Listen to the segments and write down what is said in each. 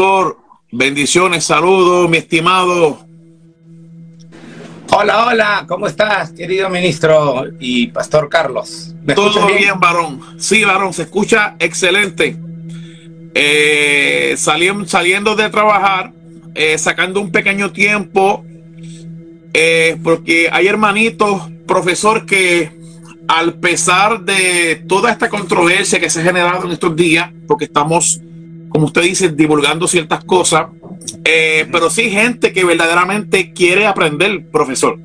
Profesor, bendiciones, saludos, mi estimado. Hola, hola, ¿cómo estás, querido ministro y pastor Carlos? Todo bien? varón. Sí, varón, se escucha excelente. Eh, saliendo de trabajar, eh, sacando un pequeño tiempo, eh, porque hay hermanitos, profesor, que al pesar de toda esta controversia que se ha generado en estos días, porque estamos, como usted dice, divulgando ciertas cosas, eh, pero sí gente que verdaderamente quiere aprender, profesor.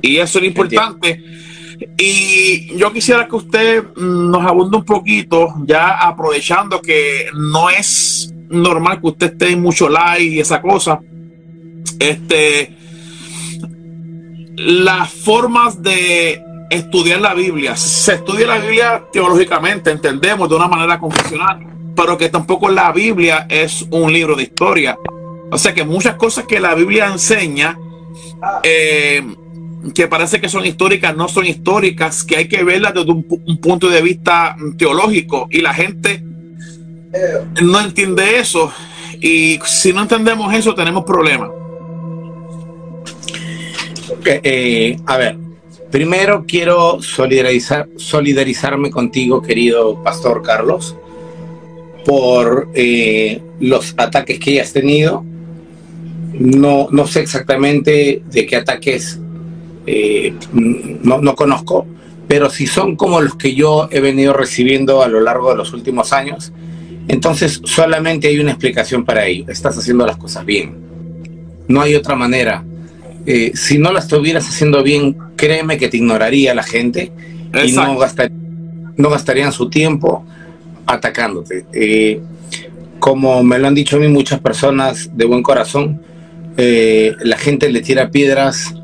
Y eso es importante. Y yo quisiera que usted nos abunde un poquito, ya aprovechando que no es normal que usted esté en mucho like y esa cosa. Este, las formas de estudiar la Biblia. Se estudia la Biblia teológicamente, entendemos, de una manera confesional, pero que tampoco la Biblia es un libro de historia. O sea que muchas cosas que la Biblia enseña, eh, que parece que son históricas, no son históricas, que hay que verlas desde un, un punto de vista teológico y la gente no entiende eso. Y si no entendemos eso, tenemos problemas. Eh, a ver, primero quiero solidarizar, solidarizarme contigo, querido Pastor Carlos, por eh, los ataques que hayas tenido. No, no sé exactamente de qué ataques eh, no, no conozco, pero si son como los que yo he venido recibiendo a lo largo de los últimos años, entonces solamente hay una explicación para ello. Estás haciendo las cosas bien. No hay otra manera eh, si no la estuvieras haciendo bien, créeme que te ignoraría la gente y no, no, gastarían su tiempo atacándote. Eh, como me lo han dicho a mí muchas personas de buen corazón, eh, la gente le tira piedras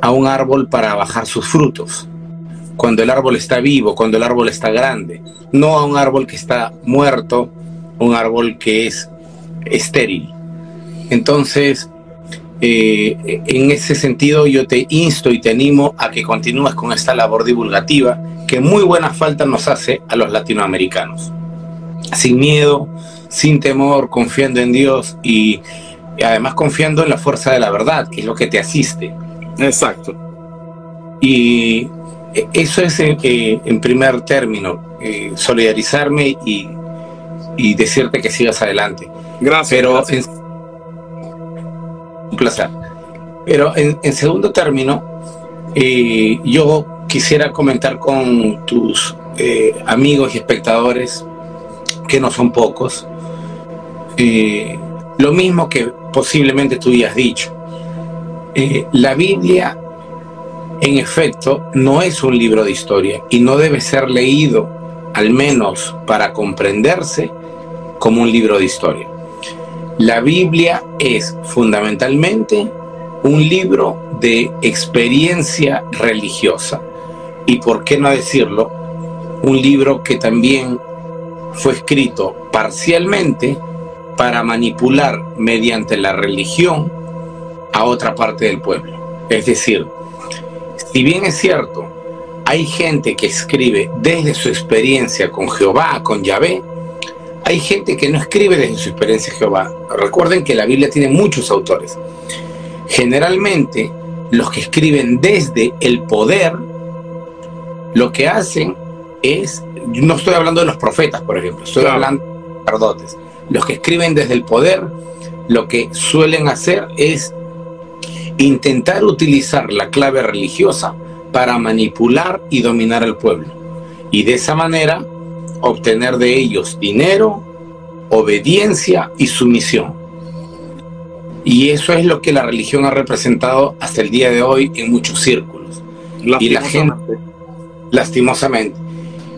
a un árbol para bajar sus frutos. Cuando el árbol está vivo, cuando el árbol está grande, no a un árbol que está muerto, un árbol que es estéril. Entonces, eh, en ese sentido yo te insto y te animo a que continúes con esta labor divulgativa que muy buena falta nos hace a los latinoamericanos. Sin miedo, sin temor, confiando en Dios y, además confiando en la fuerza de la verdad, que es lo que te asiste. Exacto. Y eso es eh, en primer término, eh, solidarizarme y, decirte que sigas adelante. Gracias. Pero placer. Pero en, segundo término, eh, yo quisiera comentar con tus eh, amigos y espectadores, que no son pocos, eh, lo mismo que posiblemente tú ya has dicho. la Biblia, en efecto, no es un libro de historia y no debe ser leído, al menos para comprenderse, como un libro de historia. La Biblia es fundamentalmente un libro de experiencia religiosa y, por qué no decirlo, un libro que también fue escrito parcialmente para manipular mediante la religión a otra parte del pueblo. Es decir, si bien es cierto, hay gente que escribe desde su experiencia con Jehová, con Yahvé, hay gente que no escribe desde su experiencia Jehová. Recuerden que la Biblia tiene muchos autores. Generalmente, los que escriben desde el poder, lo que hacen es, no estoy hablando de los profetas, por ejemplo, estoy hablando de sacerdotes. Los que escriben desde el poder, lo que suelen hacer es intentar utilizar la clave religiosa para manipular y dominar al pueblo. Y de esa manera obtener de ellos dinero, obediencia y sumisión. Y eso es lo que la religión ha representado hasta el día de hoy en muchos círculos. Y la gente, lastimosamente.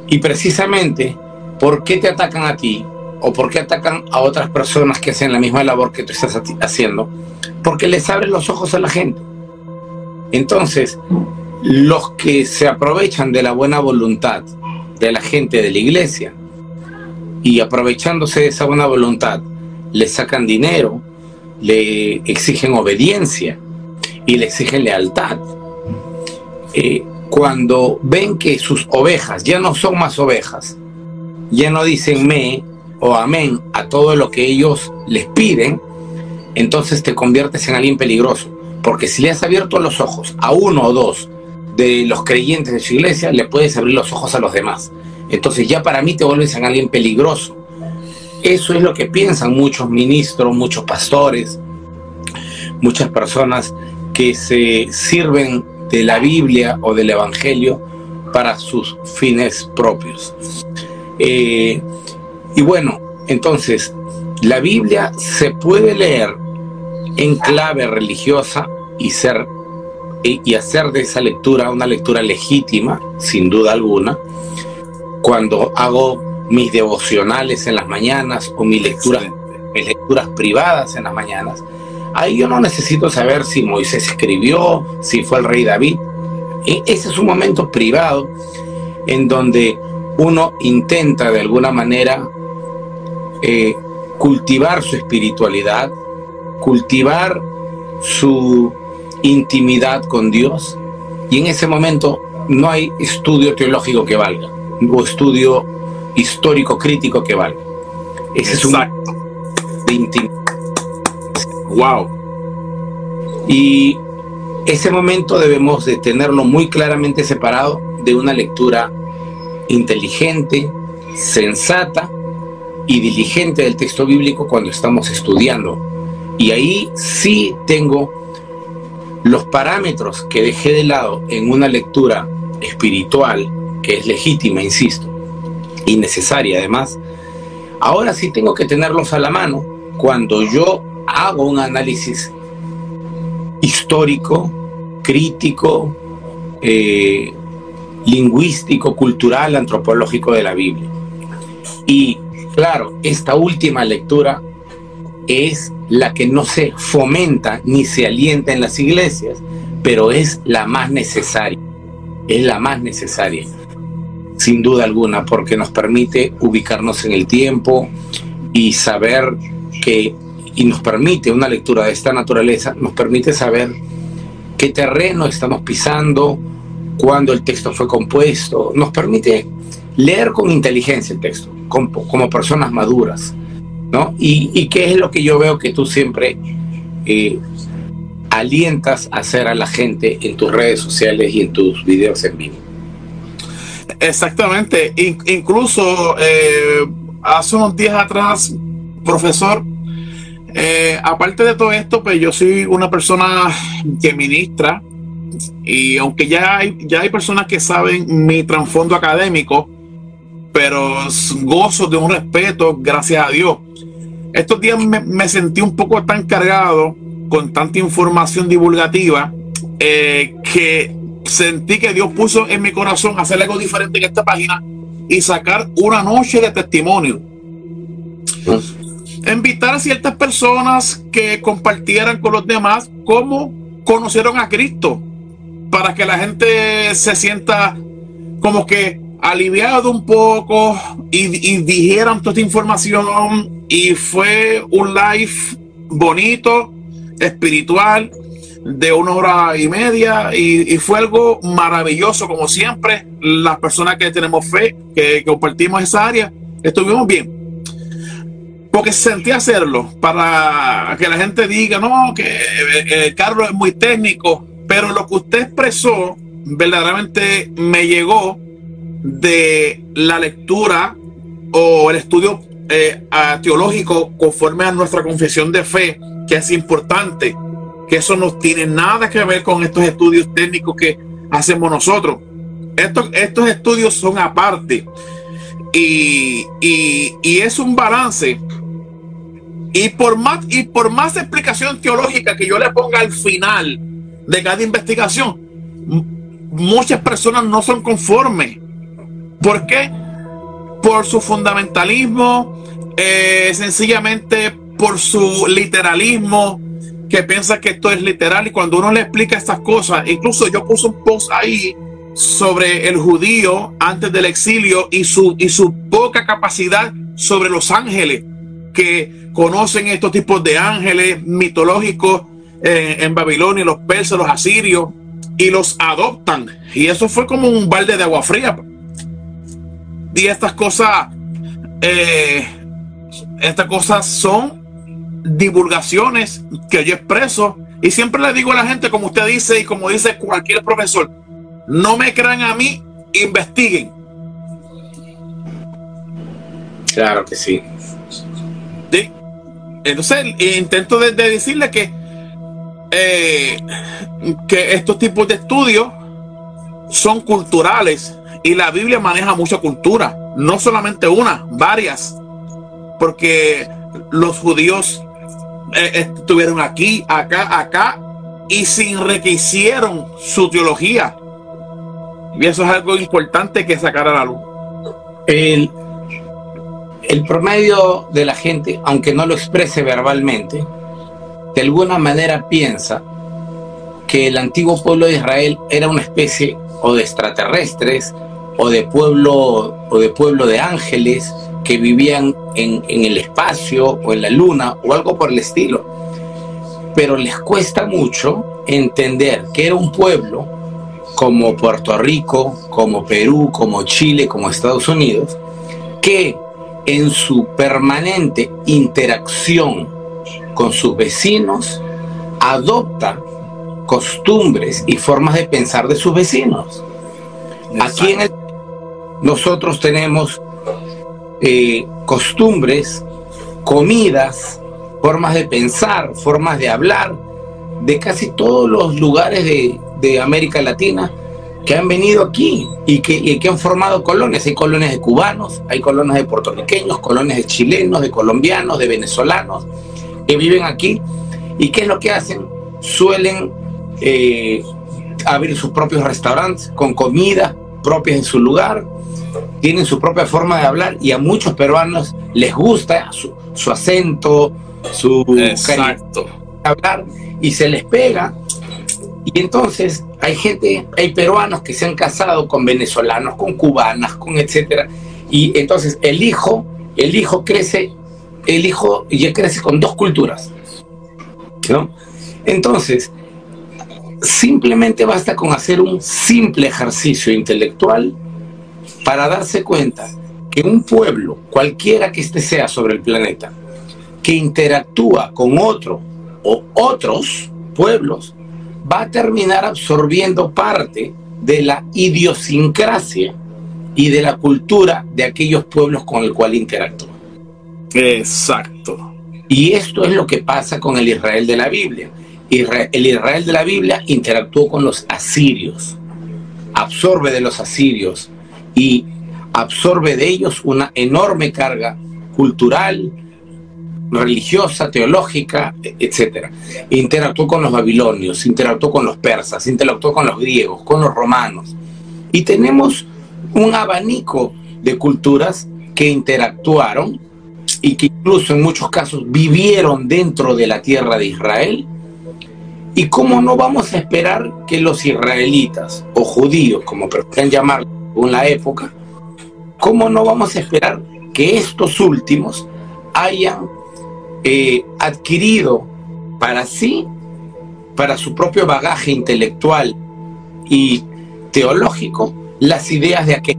Y precisamente, ¿por qué te atacan a ti? ¿O por qué atacan a otras personas que hacen la misma labor que tú estás haciendo? Porque les abren los ojos a la gente. Entonces, los que se aprovechan de la buena voluntad de la gente de la iglesia y aprovechándose de esa buena voluntad, le sacan dinero, le exigen obediencia y le exigen lealtad. Eh, cuando ven que sus ovejas ya no son más ovejas, ya no dicen me, o amén a todo lo que ellos les piden, entonces te conviertes en alguien peligroso. Porque si le has abierto los ojos a uno o dos de los creyentes de su iglesia, le puedes abrir los ojos a los demás. Entonces ya para mí te vuelves en alguien peligroso. Eso es lo que piensan muchos ministros, muchos pastores, muchas personas que se sirven de la Biblia o del Evangelio para sus fines propios. Eh, y bueno, entonces, la Biblia se puede leer en clave religiosa y ser y hacer de esa lectura una lectura legítima, sin duda alguna, cuando hago mis devocionales en las mañanas o mis lecturas, mis lecturas privadas en las mañanas, ahí yo no necesito saber si Moisés escribió, si fue el rey David. E, ese es un momento privado en donde uno intenta de alguna manera eh, cultivar su espiritualidad, cultivar su intimidad con Dios y en ese momento no hay estudio teológico que valga o estudio histórico crítico que valga. Ese es un de intimidad. Wow. Y ese momento debemos de tenerlo muy claramente separado de una lectura inteligente, sensata y diligente del texto bíblico cuando estamos estudiando. Y ahí sí tengo los parámetros que dejé de lado en una lectura espiritual, que es legítima, insisto, y necesaria además, ahora sí tengo que tenerlos a la mano cuando yo hago un análisis histórico, crítico, eh, lingüístico, cultural, antropológico de la Biblia. Y claro, esta última lectura es la que no se fomenta ni se alienta en las iglesias, pero es la más necesaria, es la más necesaria, sin duda alguna, porque nos permite ubicarnos en el tiempo y saber que, y nos permite una lectura de esta naturaleza, nos permite saber qué terreno estamos pisando, cuándo el texto fue compuesto, nos permite leer con inteligencia el texto, como, personas maduras, ¿no? Y, y, qué es lo que yo veo que tú siempre eh, alientas a hacer a la gente en tus redes sociales y en tus videos en vivo. Exactamente, incluso eh, hace unos días atrás, profesor, eh, aparte de todo esto, pues yo soy una persona que ministra y aunque ya hay, ya hay personas que saben mi trasfondo académico, pero gozo de un respeto, gracias a Dios. Estos días me, sentí un poco tan cargado con tanta información divulgativa eh, que sentí que Dios puso en mi corazón hacer algo diferente en esta página y sacar una noche de testimonio. Invitar a ciertas personas que compartieran con los demás cómo conocieron a Cristo, para que la gente se sienta como que aliviado un poco y, dijeran toda esta información y fue un live bonito, espiritual, de una hora y media y, fue algo maravilloso como siempre. Las personas que tenemos fe, que, compartimos esa área, estuvimos bien. Porque sentí hacerlo para que la gente diga, no, que eh, eh, Carlos es muy técnico, pero lo que usted expresó verdaderamente me llegó de la lectura o el estudio eh, teológico conforme a nuestra confesión de fe, que es importante, que eso no tiene nada que ver con estos estudios técnicos que hacemos nosotros. Estos, estos estudios son aparte y, y es un balance. Y por, más, y por más explicación teológica que yo le ponga al final, de cada investigación, muchas personas no son conformes. ¿Por qué? Por su fundamentalismo, eh, sencillamente por su literalismo, que piensa que esto es literal y cuando uno le explica estas cosas, incluso yo puse un post ahí sobre el judío antes del exilio y su, y su poca capacidad sobre los ángeles, que conocen estos tipos de ángeles mitológicos en Babilonia, los persas, los asirios, y los adoptan. Y eso fue como un balde de agua fría. Y estas cosas, eh, estas cosas son divulgaciones que yo expreso y siempre le digo a la gente, como usted dice y como dice cualquier profesor, no me crean a mí, investiguen. Claro que sí. Entonces, intento de, decirle que, eh, que estos tipos de estudios son culturales y la Biblia maneja mucha cultura, no solamente una, varias, porque los judíos eh, estuvieron aquí, acá, acá, y se enriquecieron su teología. Y eso es algo importante que sacar a la luz. El, el promedio de la gente, aunque no lo exprese verbalmente, de alguna manera piensa que el antiguo pueblo de Israel era una especie o de extraterrestres o de pueblo o de pueblo de ángeles que vivían en, el espacio o en la luna o algo por el estilo. Pero les cuesta mucho entender que era un pueblo como Puerto Rico, como Perú, como Chile, como Estados Unidos, que en su permanente interacción con sus vecinos adopta costumbres y formas de pensar de sus vecinos. Aquí en nosotros tenemos eh, costumbres, comidas, formas de pensar, formas de hablar de casi todos los lugares de, América Latina que han venido aquí y que, que, han formado colonias. Hay colonias de cubanos, hay colonias de puertorriqueños, colonias de chilenos, de colombianos, de venezolanos que viven aquí. ¿Y qué es lo que hacen? Suelen eh, abrir sus propios restaurantes con comida propia en su lugar, tienen su propia forma de hablar y a muchos peruanos les gusta su, acento, su Exacto. hablar y se les pega. Y entonces hay gente, hay peruanos que se han casado con venezolanos, con cubanas, con etcétera. Y entonces el hijo, el hijo crece, el hijo ya crece con dos culturas. ¿no? Entonces, simplemente basta con hacer un simple ejercicio intelectual para darse cuenta que un pueblo, cualquiera que éste sea sobre el planeta, que interactúa con otro o otros pueblos, va a terminar absorbiendo parte de la idiosincrasia y de la cultura de aquellos pueblos con el cual interactúa. Exacto. Y esto es lo que pasa con el Israel de la Biblia el Israel de la Biblia interactuó con los asirios, absorbe de los asirios y absorbe de ellos una enorme carga cultural, religiosa, teológica, etc. Interactuó con los babilonios, interactuó con los persas, interactuó con los griegos, con los romanos. Y tenemos un abanico de culturas que interactuaron y que incluso en muchos casos vivieron dentro de la tierra de Israel ¿Y cómo no vamos a esperar que los israelitas o judíos, como prefieren llamarlo en la época, cómo no vamos a esperar que estos últimos hayan eh, adquirido para sí, para su propio bagaje intelectual y teológico, las ideas de aquel,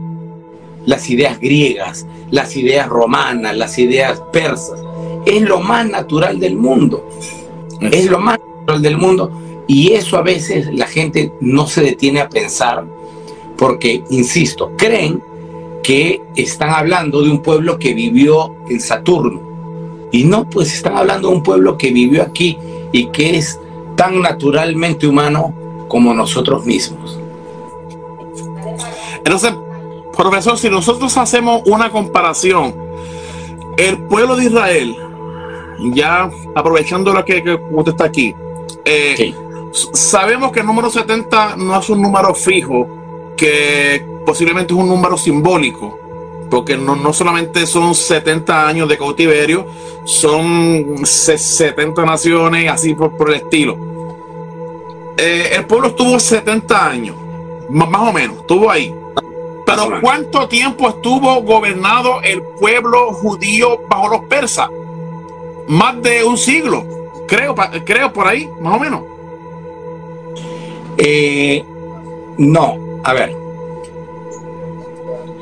las ideas griegas, las ideas romanas, las ideas persas? Es lo más natural del mundo. Es lo más del mundo. Y eso a veces la gente no se detiene a pensar porque, insisto, creen que están hablando de un pueblo que vivió en Saturno. Y no, pues están hablando de un pueblo que vivió aquí y que es tan naturalmente humano como nosotros mismos. Entonces, profesor, si nosotros hacemos una comparación, el pueblo de Israel, ya aprovechando lo que, que usted está aquí, eh, sabemos que el número 70 no es un número fijo, que posiblemente es un número simbólico, porque no, no solamente son 70 años de cautiverio, son 70 naciones, así por, por el estilo. Eh, el pueblo estuvo 70 años, más, o menos, estuvo ahí. Pero ¿cuánto tiempo estuvo gobernado el pueblo judío bajo los persas? Más de un siglo. Creo, creo por ahí, más o menos. Eh, no, a ver.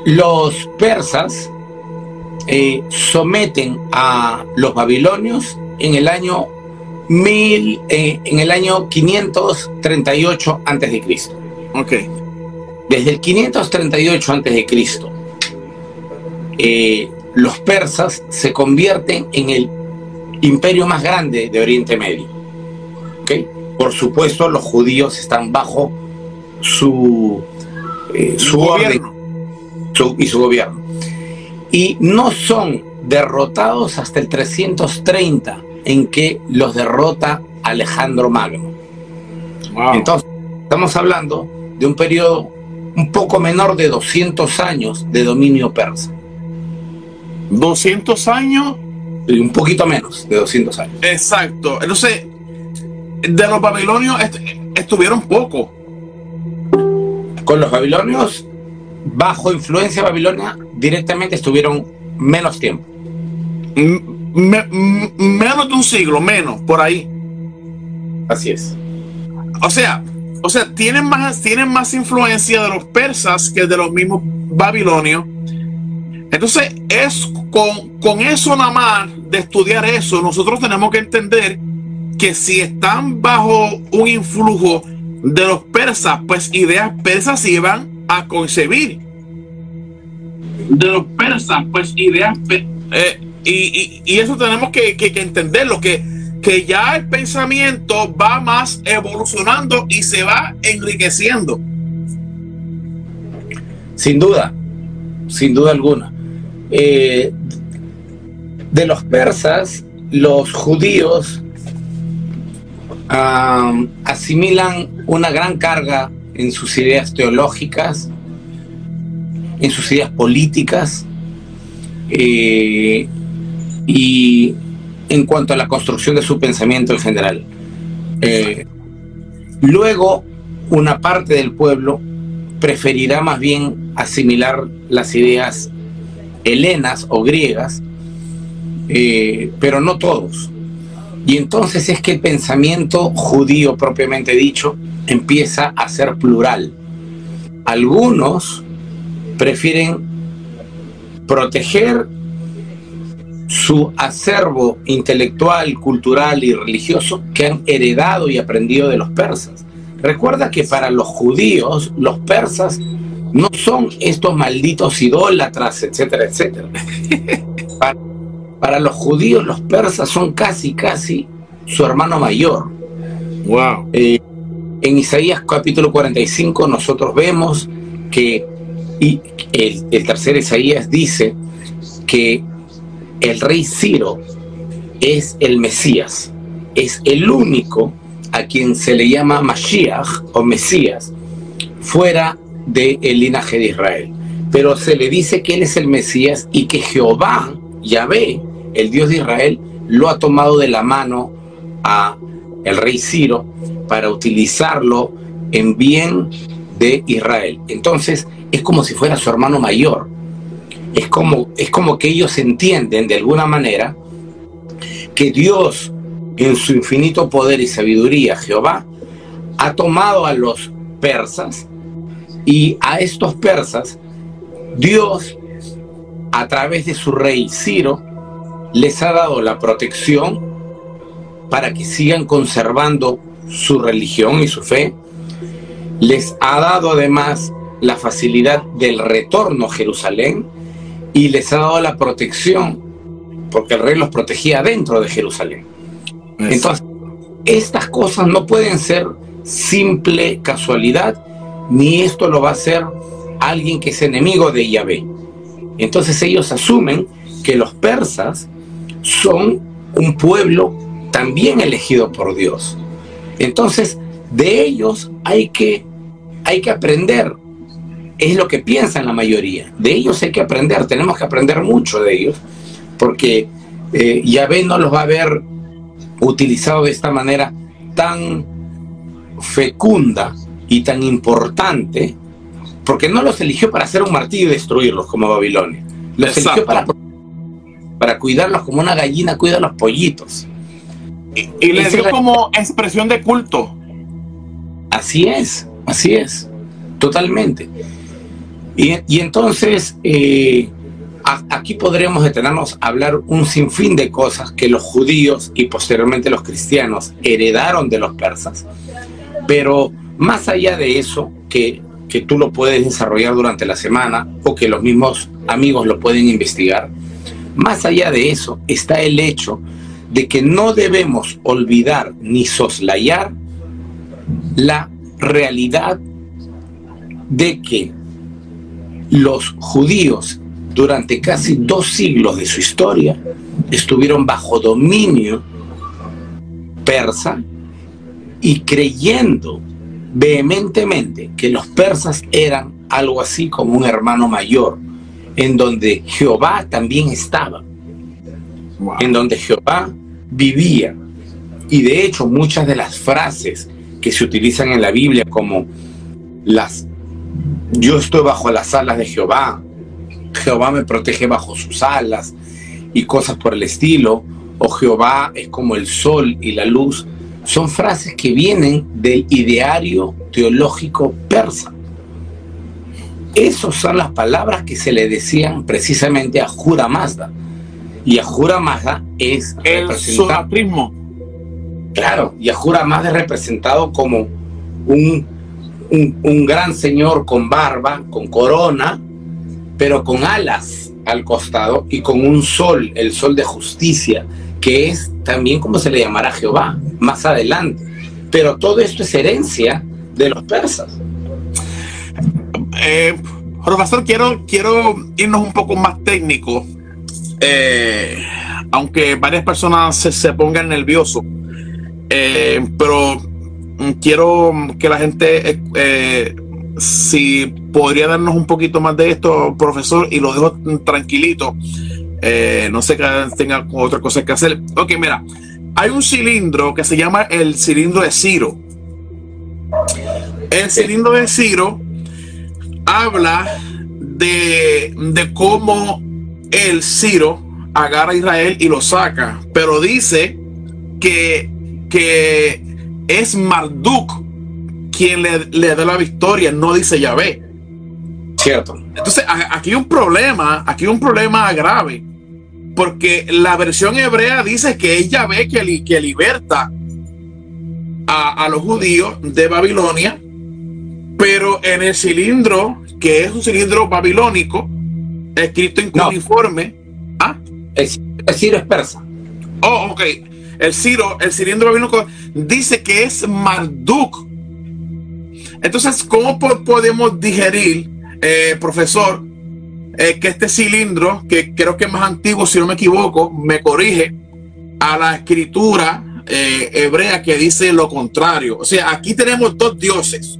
Los persas eh, someten a los babilonios en el año mil, eh, en el año 538 antes de Cristo. Ok. Desde el 538 antes de Cristo, los persas se convierten en el imperio más grande de Oriente Medio. Por supuesto, los judíos están bajo su, eh, su orden su- y su gobierno. Y no son derrotados hasta el 330, en que los derrota Alejandro Magno. Wow. Entonces, estamos hablando de un periodo un poco menor de 200 años de dominio persa. 200 años. Y un poquito menos de 200 años. Exacto. Entonces, de los babilonios est- estuvieron poco. Con los babilonios, bajo influencia babilonia, directamente estuvieron menos tiempo. Me- menos de un siglo, menos, por ahí. Así es. O sea, o sea, tienen más, tienen más influencia de los persas que de los mismos babilonios. Entonces, es con, con eso nada más de estudiar eso, nosotros tenemos que entender que si están bajo un influjo de los persas, pues ideas persas se iban a concebir. De los persas, pues ideas eh, y, y- y eso tenemos que, que- que entenderlo, que, que ya el pensamiento va más evolucionando y se va enriqueciendo. Sin duda, sin duda alguna. Eh, de los persas, los judíos asimilan una gran carga en sus ideas teológicas, en sus ideas políticas eh, y en cuanto a la construcción de su pensamiento en general. Eh, luego, una parte del pueblo preferirá más bien asimilar las ideas helenas o griegas, eh, pero no todos. Y entonces es que el pensamiento judío propiamente dicho empieza a ser plural. Algunos prefieren proteger su acervo intelectual, cultural y religioso que han heredado y aprendido de los persas. Recuerda que para los judíos, los persas no son estos malditos idólatras, etcétera, etcétera. Para, para los judíos, los persas son casi, casi su hermano mayor. Wow. Eh, en Isaías capítulo 45 nosotros vemos que y el, el tercer Isaías dice que el rey Ciro es el Mesías, es el único a quien se le llama Mashiach o Mesías fuera del linaje de Israel. Pero se le dice que él es el Mesías y que Jehová, Yahvé, el Dios de Israel, lo ha tomado de la mano a el rey Ciro para utilizarlo en bien de Israel. Entonces es como si fuera su hermano mayor. Es como, es como que ellos entienden de alguna manera que Dios, en su infinito poder y sabiduría, Jehová, ha tomado a los persas y a estos persas, Dios, a través de su rey Ciro, les ha dado la protección para que sigan conservando su religión y su fe. Les ha dado además la facilidad del retorno a Jerusalén y les ha dado la protección, porque el rey los protegía dentro de Jerusalén. Entonces, estas cosas no pueden ser simple casualidad, ni esto lo va a hacer alguien que es enemigo de Yahvé. Entonces ellos asumen que los persas son un pueblo también elegido por Dios. Entonces, de ellos hay que, hay que aprender. Es lo que piensan la mayoría. De ellos hay que aprender. Tenemos que aprender mucho de ellos. Porque eh, Yahvé no los va a ver utilizado de esta manera tan fecunda y tan importante, porque no los eligió para hacer un martillo y destruirlos como Babilonia. Los Exacto. eligió para, para cuidarlos como una gallina cuida a los pollitos. Y, y les dio como expresión de culto. Así es, así es, totalmente. Y, y entonces, eh, aquí podríamos detenernos a hablar un sinfín de cosas que los judíos y posteriormente los cristianos heredaron de los persas. Pero más allá de eso, que, que tú lo puedes desarrollar durante la semana o que los mismos amigos lo pueden investigar, más allá de eso está el hecho de que no debemos olvidar ni soslayar la realidad de que los judíos durante casi dos siglos de su historia estuvieron bajo dominio persa y creyendo vehementemente que los persas eran algo así como un hermano mayor, en donde Jehová también estaba, en donde Jehová vivía. Y de hecho muchas de las frases que se utilizan en la Biblia como las yo estoy bajo las alas de Jehová, Jehová me protege bajo sus alas y cosas por el estilo, o Jehová es como el sol y la luz, son frases que vienen del ideario teológico persa. Esas son las palabras que se le decían precisamente a Jura Mazda. Y Jura Mazda es el zoroastrismo. Claro, y Jura Mazda es representado como un, un, un gran señor con barba, con corona, pero con alas al costado y con un sol, el sol de justicia, que es también como se le llamará Jehová más adelante. Pero todo esto es herencia de los persas. Eh, profesor, quiero, quiero irnos un poco más técnico, eh, aunque varias personas se, pongan nerviosos, eh, pero quiero que la gente si podría darnos un poquito más de esto, profesor, y lo dejo tranquilito. Eh, no sé que tenga otra cosa que hacer. Ok, mira, hay un cilindro que se llama el cilindro de Ciro. El cilindro de Ciro habla de, de cómo el Ciro agarra a Israel y lo saca, pero dice que, que es Marduk quien le, da la victoria, no dice Yahvé. Cierto. Entonces, aquí hay un problema, aquí hay un problema grave, porque la versión hebrea dice que es Yahvé que, que liberta a, los judíos de Babilonia, pero en el cilindro, que es un cilindro babilónico, escrito en cuneiforme. ¿ah? El, Ciro es persa. Oh, ok. El Ciro, el cilindro babilónico, dice que es Marduk, entonces, ¿cómo podemos digerir, eh, profesor, eh, que este cilindro, que creo que es más antiguo, si no me equivoco, me corrige a la escritura eh, hebrea que dice lo contrario? O sea, aquí tenemos dos dioses.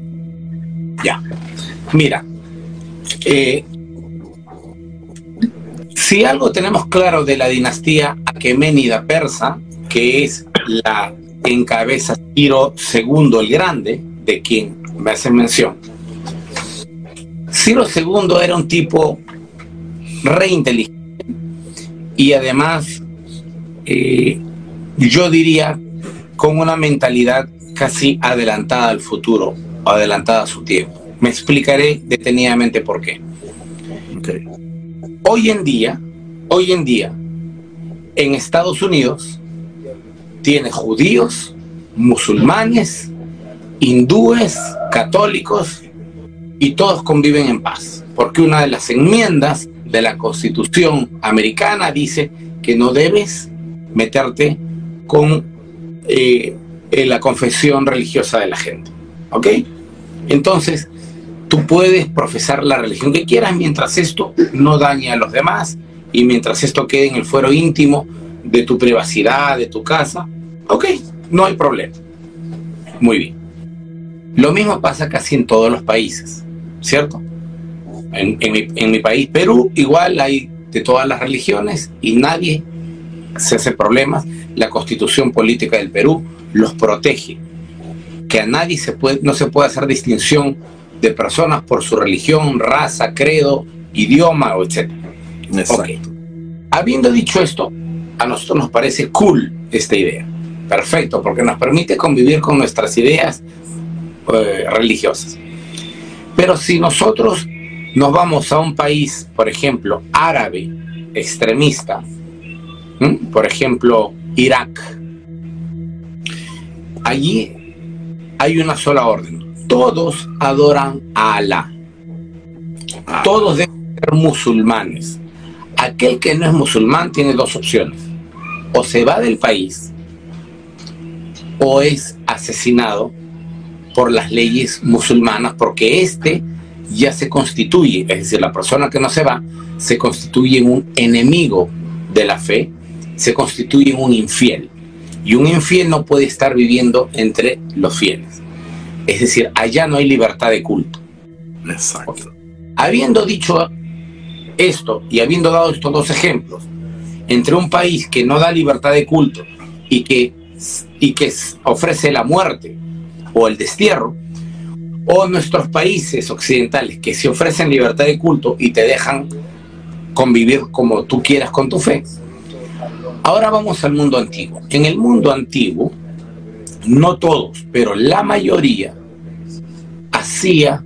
Ya, mira, si algo tenemos claro de la dinastía aqueménida persa, que es la encabeza Ciro II el Grande, de quien me hacen mención. Ciro II era un tipo re inteligente y además, eh, yo diría, con una mentalidad casi adelantada al futuro, o adelantada a su tiempo. Me explicaré detenidamente por qué. Hoy en día, hoy en día, en Estados Unidos, tiene judíos, musulmanes, hindúes, católicos y todos conviven en paz, porque una de las enmiendas de la Constitución americana dice que no debes meterte con eh, la confesión religiosa de la gente. ¿Ok? Entonces, tú puedes profesar la religión que quieras mientras esto no dañe a los demás y mientras esto quede en el fuero íntimo de tu privacidad, de tu casa. Ok, no hay problema. Muy bien. Lo mismo pasa casi en todos los países, ¿cierto? En, mi, país, Perú, igual hay de todas las religiones y nadie se hace problemas. La constitución política del Perú los protege. Que a nadie se puede, no se puede hacer distinción de personas por su religión, raza, credo, idioma, etc. Exacto. Habiendo dicho esto, a nosotros nos parece cool esta idea. Perfecto, porque nos permite convivir con nuestras ideas eh, religiosas. Pero si nosotros nos vamos a un país, por ejemplo, árabe, extremista, por ejemplo, Irak, allí hay una sola orden. Todos adoran a Alá. Ah. Todos deben ser musulmanes. Aquel que no es musulmán tiene dos opciones. O se va del país o es asesinado por las leyes musulmanas porque este ya se constituye, es decir, la persona que no se va, se constituye en un enemigo de la fe, se constituye en un infiel. Y un infiel no puede estar viviendo entre los fieles. Es decir, allá no hay libertad de culto. Exacto. Habiendo dicho esto y habiendo dado estos dos ejemplos, entre un país que no da libertad de culto y que, y que ofrece la muerte o el destierro, o nuestros países occidentales que se ofrecen libertad de culto y te dejan convivir como tú quieras con tu fe. Ahora vamos al mundo antiguo. En el mundo antiguo, no todos, pero la mayoría hacía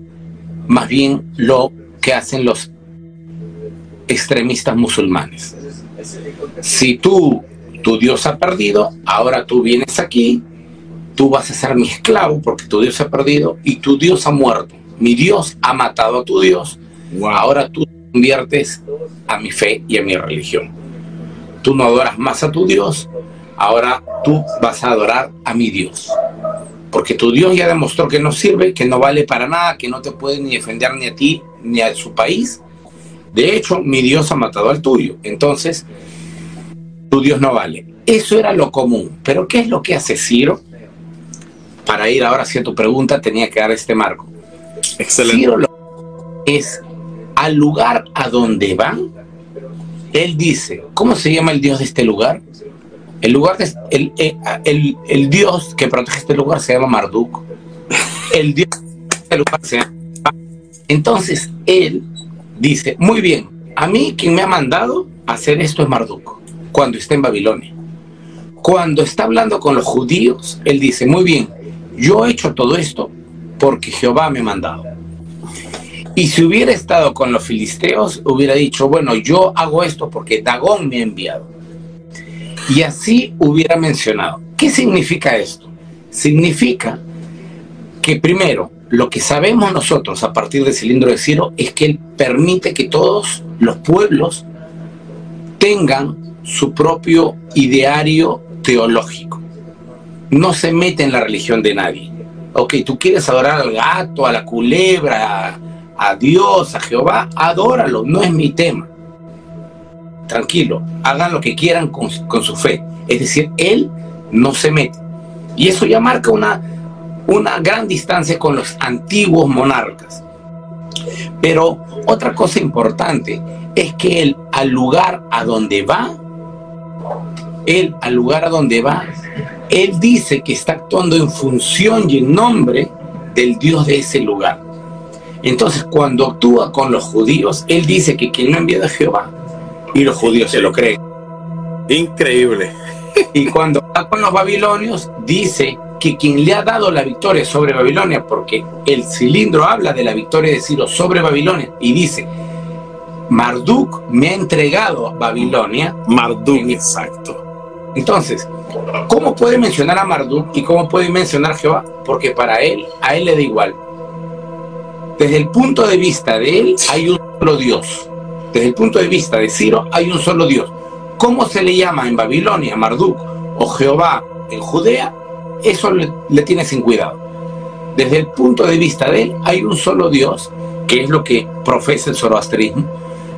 más bien lo que hacen los extremistas musulmanes. Si tú, tu Dios ha perdido, ahora tú vienes aquí tú vas a ser mi esclavo porque tu Dios se ha perdido y tu Dios ha muerto. Mi Dios ha matado a tu Dios. Ahora tú te conviertes a mi fe y a mi religión. Tú no adoras más a tu Dios, ahora tú vas a adorar a mi Dios. Porque tu Dios ya demostró que no sirve, que no vale para nada, que no te puede ni defender ni a ti ni a su país. De hecho, mi Dios ha matado al tuyo. Entonces, tu Dios no vale. Eso era lo común. Pero ¿qué es lo que hace Ciro? Para ir ahora hacia tu pregunta, tenía que dar este marco. Excelente. es al lugar a donde van, él dice, ¿cómo se llama el Dios de este lugar? El lugar de, el, eh, el, el, Dios que protege este lugar se llama Marduk. El Dios de este lugar se llama. Entonces él dice, muy bien, a mí quien me ha mandado hacer esto es Marduk, cuando está en Babilonia. Cuando está hablando con los judíos, él dice, muy bien, yo he hecho todo esto porque Jehová me ha mandado. Y si hubiera estado con los filisteos, hubiera dicho, bueno, yo hago esto porque Dagón me ha enviado. Y así hubiera mencionado. ¿Qué significa esto? Significa que primero, lo que sabemos nosotros a partir del cilindro de Ciro es que él permite que todos los pueblos tengan su propio ideario teológico no se mete en la religión de nadie. Ok, tú quieres adorar al gato, a la culebra, a, Dios, a Jehová, adóralo, no es mi tema. Tranquilo, hagan lo que quieran con, con su fe. Es decir, él no se mete. Y eso ya marca una, una gran distancia con los antiguos monarcas. Pero otra cosa importante es que él al lugar a donde va, él al lugar a donde va, él dice que está actuando en función y en nombre del Dios de ese lugar. Entonces, cuando actúa con los judíos, él dice que quien no enviado a Jehová, y los judíos se lo creen. Increíble. Y cuando va con los babilonios, dice que quien le ha dado la victoria sobre Babilonia, porque el cilindro habla de la victoria de Ciro sobre Babilonia, y dice, Marduk me ha entregado a Babilonia. Marduk, exacto. Entonces, ¿cómo puede mencionar a Marduk y cómo puede mencionar a Jehová? Porque para él, a él le da igual. Desde el punto de vista de él, hay un solo Dios. Desde el punto de vista de Ciro, hay un solo Dios. ¿Cómo se le llama en Babilonia Marduk o Jehová en Judea? Eso le, le tiene sin cuidado. Desde el punto de vista de él, hay un solo Dios, que es lo que profesa el zoroastrismo.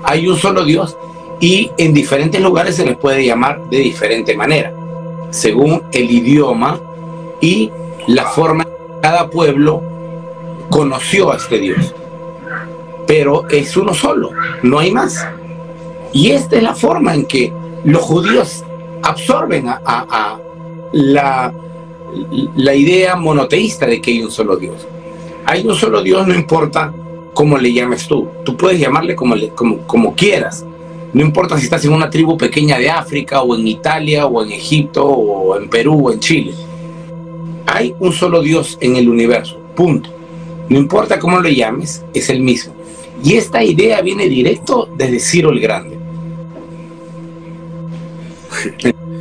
Hay un solo Dios y en diferentes lugares se les puede llamar de diferente manera, según el idioma y la forma que cada pueblo conoció a este Dios. Pero es uno solo, no hay más. Y esta es la forma en que los judíos absorben a, la, la idea monoteísta de que hay un solo Dios. Hay un solo Dios, no importa cómo le llames tú. Tú puedes llamarle como, como, como quieras no importa si estás en una tribu pequeña de África o en Italia o en Egipto o en Perú o en Chile. Hay un solo Dios en el universo, punto. No importa cómo lo llames, es el mismo. Y esta idea viene directo desde Ciro el Grande.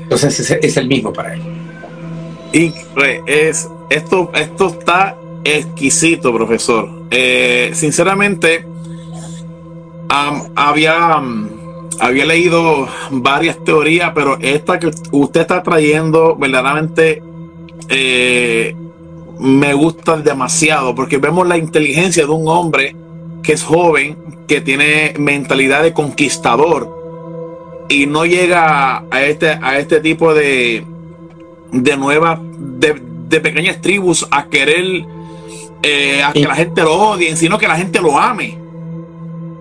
Entonces es, el mismo para él. Y es, esto, esto está exquisito, profesor. Eh, sinceramente, había, había leído varias teorías, pero esta que usted está trayendo verdaderamente eh, me gusta demasiado, porque vemos la inteligencia de un hombre que es joven, que tiene mentalidad de conquistador y no llega a este, a este tipo de, de nuevas, de, pequeñas tribus a querer eh, a que la gente lo odie, sino que la gente lo ame.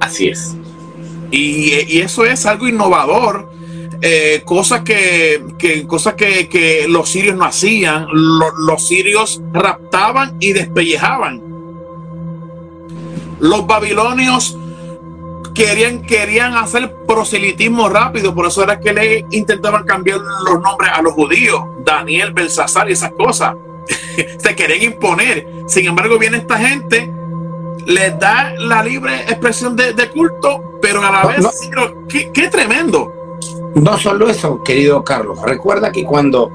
Así es. Y, eso es algo innovador. Eh, cosas que, cosas que, los sirios no hacían. los sirios raptaban y despellejaban. Los babilonios querían, querían hacer proselitismo rápido, por eso era que le intentaban cambiar los nombres a los judíos, Daniel, Belsasar y esas cosas. Se querían imponer. Sin embargo, viene esta gente, les da la libre expresión de, culto, pero a la vez, qué, tremendo. No solo eso, querido Carlos. Recuerda que cuando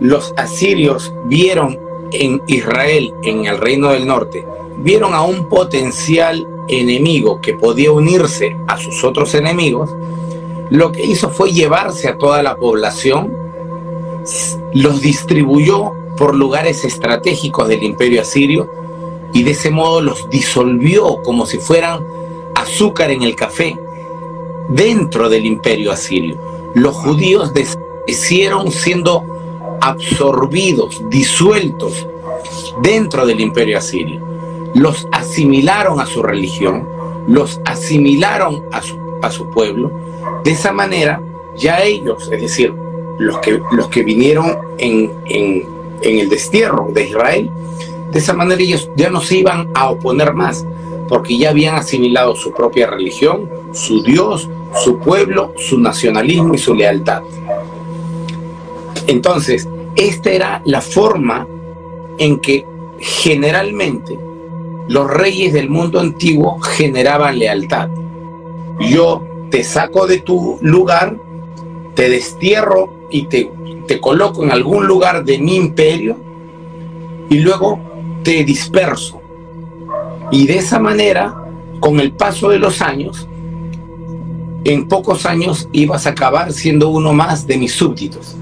los asirios vieron en Israel, en el reino del norte, vieron a un potencial enemigo que podía unirse a sus otros enemigos, lo que hizo fue llevarse a toda la población, los distribuyó por lugares estratégicos del imperio asirio y de ese modo los disolvió como si fueran azúcar en el café dentro del imperio asirio. Los judíos desaparecieron siendo absorbidos, disueltos dentro del imperio asirio los asimilaron a su religión, los asimilaron a su, a su pueblo. De esa manera, ya ellos, es decir, los que, los que vinieron en, en, en el destierro de Israel, de esa manera ellos ya no se iban a oponer más, porque ya habían asimilado su propia religión, su Dios, su pueblo, su nacionalismo y su lealtad. Entonces, esta era la forma en que generalmente los reyes del mundo antiguo generaban lealtad. Yo te saco de tu lugar, te destierro y te, te coloco en algún lugar de mi imperio y luego te disperso. Y de esa manera, con el paso de los años, en pocos años ibas a acabar siendo uno más de mis súbditos.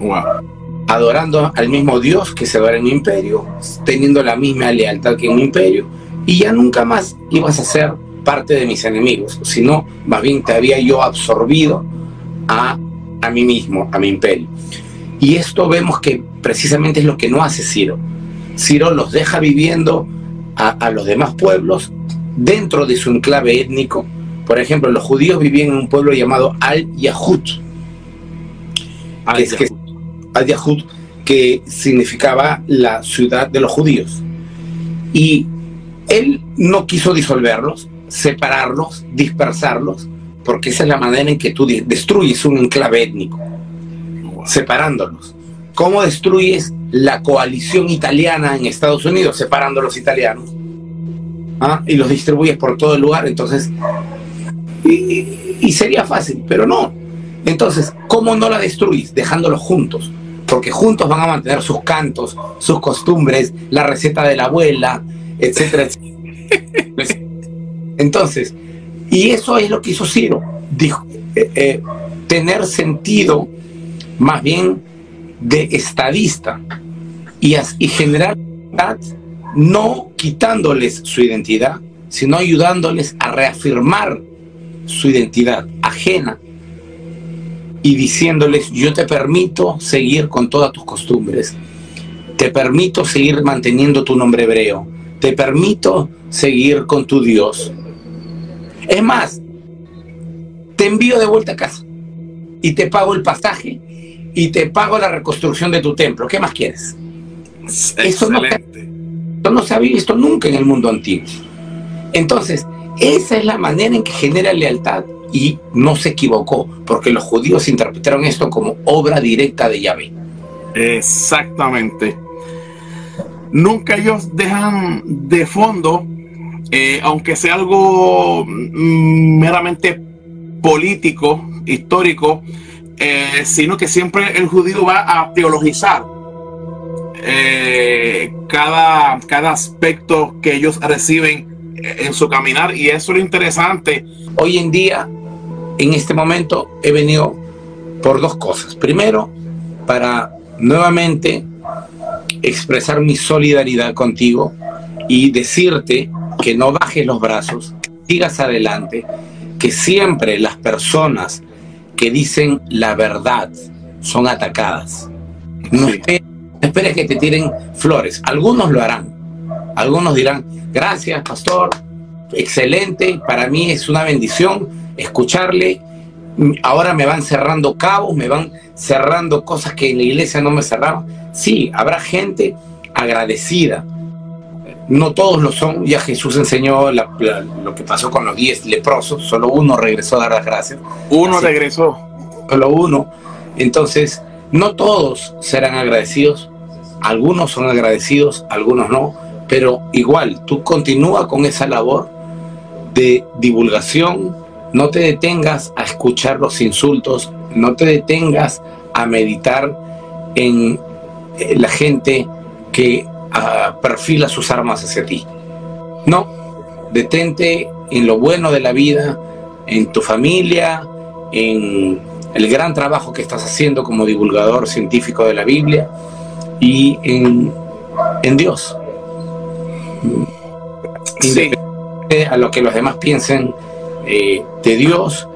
Wow adorando al mismo Dios que se adora en mi imperio, teniendo la misma lealtad que en mi imperio, y ya nunca más ibas a ser parte de mis enemigos, sino más bien te había yo absorbido a, a mí mismo, a mi imperio. Y esto vemos que precisamente es lo que no hace Ciro. Ciro los deja viviendo a, a los demás pueblos dentro de su enclave étnico. Por ejemplo, los judíos vivían en un pueblo llamado Al-Yahut. Al que Al-Yahud, que significaba la ciudad de los judíos. Y él no quiso disolverlos, separarlos, dispersarlos, porque esa es la manera en que tú destruyes un enclave étnico, separándolos. ¿Cómo destruyes la coalición italiana en Estados Unidos? Separando a los italianos. ¿Ah? Y los distribuyes por todo el lugar, entonces... y sería fácil, pero no. Entonces, ¿cómo no la destruyes? Dejándolos juntos porque juntos van a mantener sus cantos, sus costumbres, la receta de la abuela, etcétera, Entonces, y eso es lo que hizo Ciro, eh, eh, tener sentido más bien de estadista y, y generar no quitándoles su identidad, sino ayudándoles a reafirmar su identidad ajena y diciéndoles, yo te permito seguir con todas tus costumbres, te permito seguir manteniendo tu nombre hebreo, te permito seguir con tu Dios. Es más, te envío de vuelta a casa y te pago el pasaje y te pago la reconstrucción de tu templo. ¿Qué más quieres? Eso no, eso no se había visto nunca en el mundo antiguo. Entonces, esa es la manera en que genera lealtad y no se equivocó, porque los judíos interpretaron esto como obra directa de Yahvé. Exactamente. Nunca ellos dejan de fondo eh, aunque sea algo mm, meramente político, histórico, eh, sino que siempre el judío va a teologizar eh, cada, cada aspecto que ellos reciben en su caminar y eso es lo interesante. Hoy en día, en este momento, he venido por dos cosas. Primero, para nuevamente expresar mi solidaridad contigo y decirte que no bajes los brazos, sigas adelante, que siempre las personas que dicen la verdad son atacadas. No esperes, que te tiren flores. Algunos lo harán. Algunos dirán, gracias, pastor, excelente, para mí es una bendición escucharle. Ahora me van cerrando cabos, me van cerrando cosas que en la iglesia no me cerraban. Sí, habrá gente agradecida, no todos lo son, ya Jesús enseñó lo que pasó con los diez leprosos, solo uno regresó a dar las gracias. Uno regresó. Solo uno. Entonces, no todos serán agradecidos, algunos son agradecidos, algunos no, pero igual, tú continúa con esa labor de divulgación, no te detengas a escuchar los insultos, no te detengas a meditar en eh, la gente que perfila sus armas hacia ti. No, detente en lo bueno de la vida, en tu familia, en el gran trabajo que estás haciendo como divulgador científico de la Biblia y en, en Dios. Sí. A lo que los demás piensen eh, de Dios,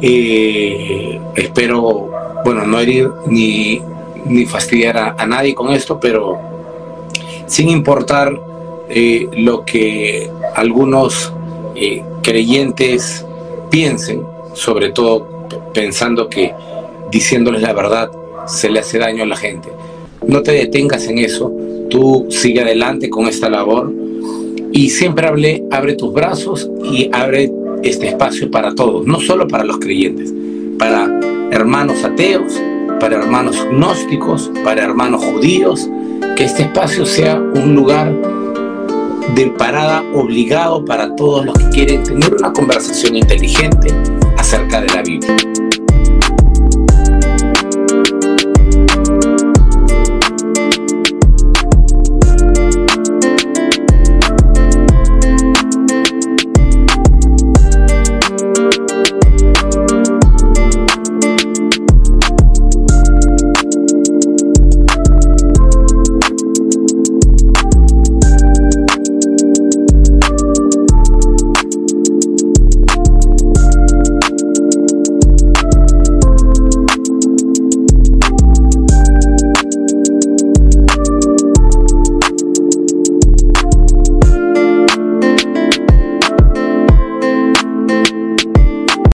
eh, espero, bueno, no herir ni, ni fastidiar a nadie con esto, pero sin importar eh, lo que algunos eh, creyentes piensen, sobre todo pensando que diciéndoles la verdad se le hace daño a la gente. No te detengas en eso, tú sigue adelante con esta labor y siempre hable, abre tus brazos y abre este espacio para todos, no solo para los creyentes, para hermanos ateos, para hermanos gnósticos, para hermanos judíos, que este espacio sea un lugar de parada obligado para todos los que quieren tener una conversación inteligente acerca de la Biblia.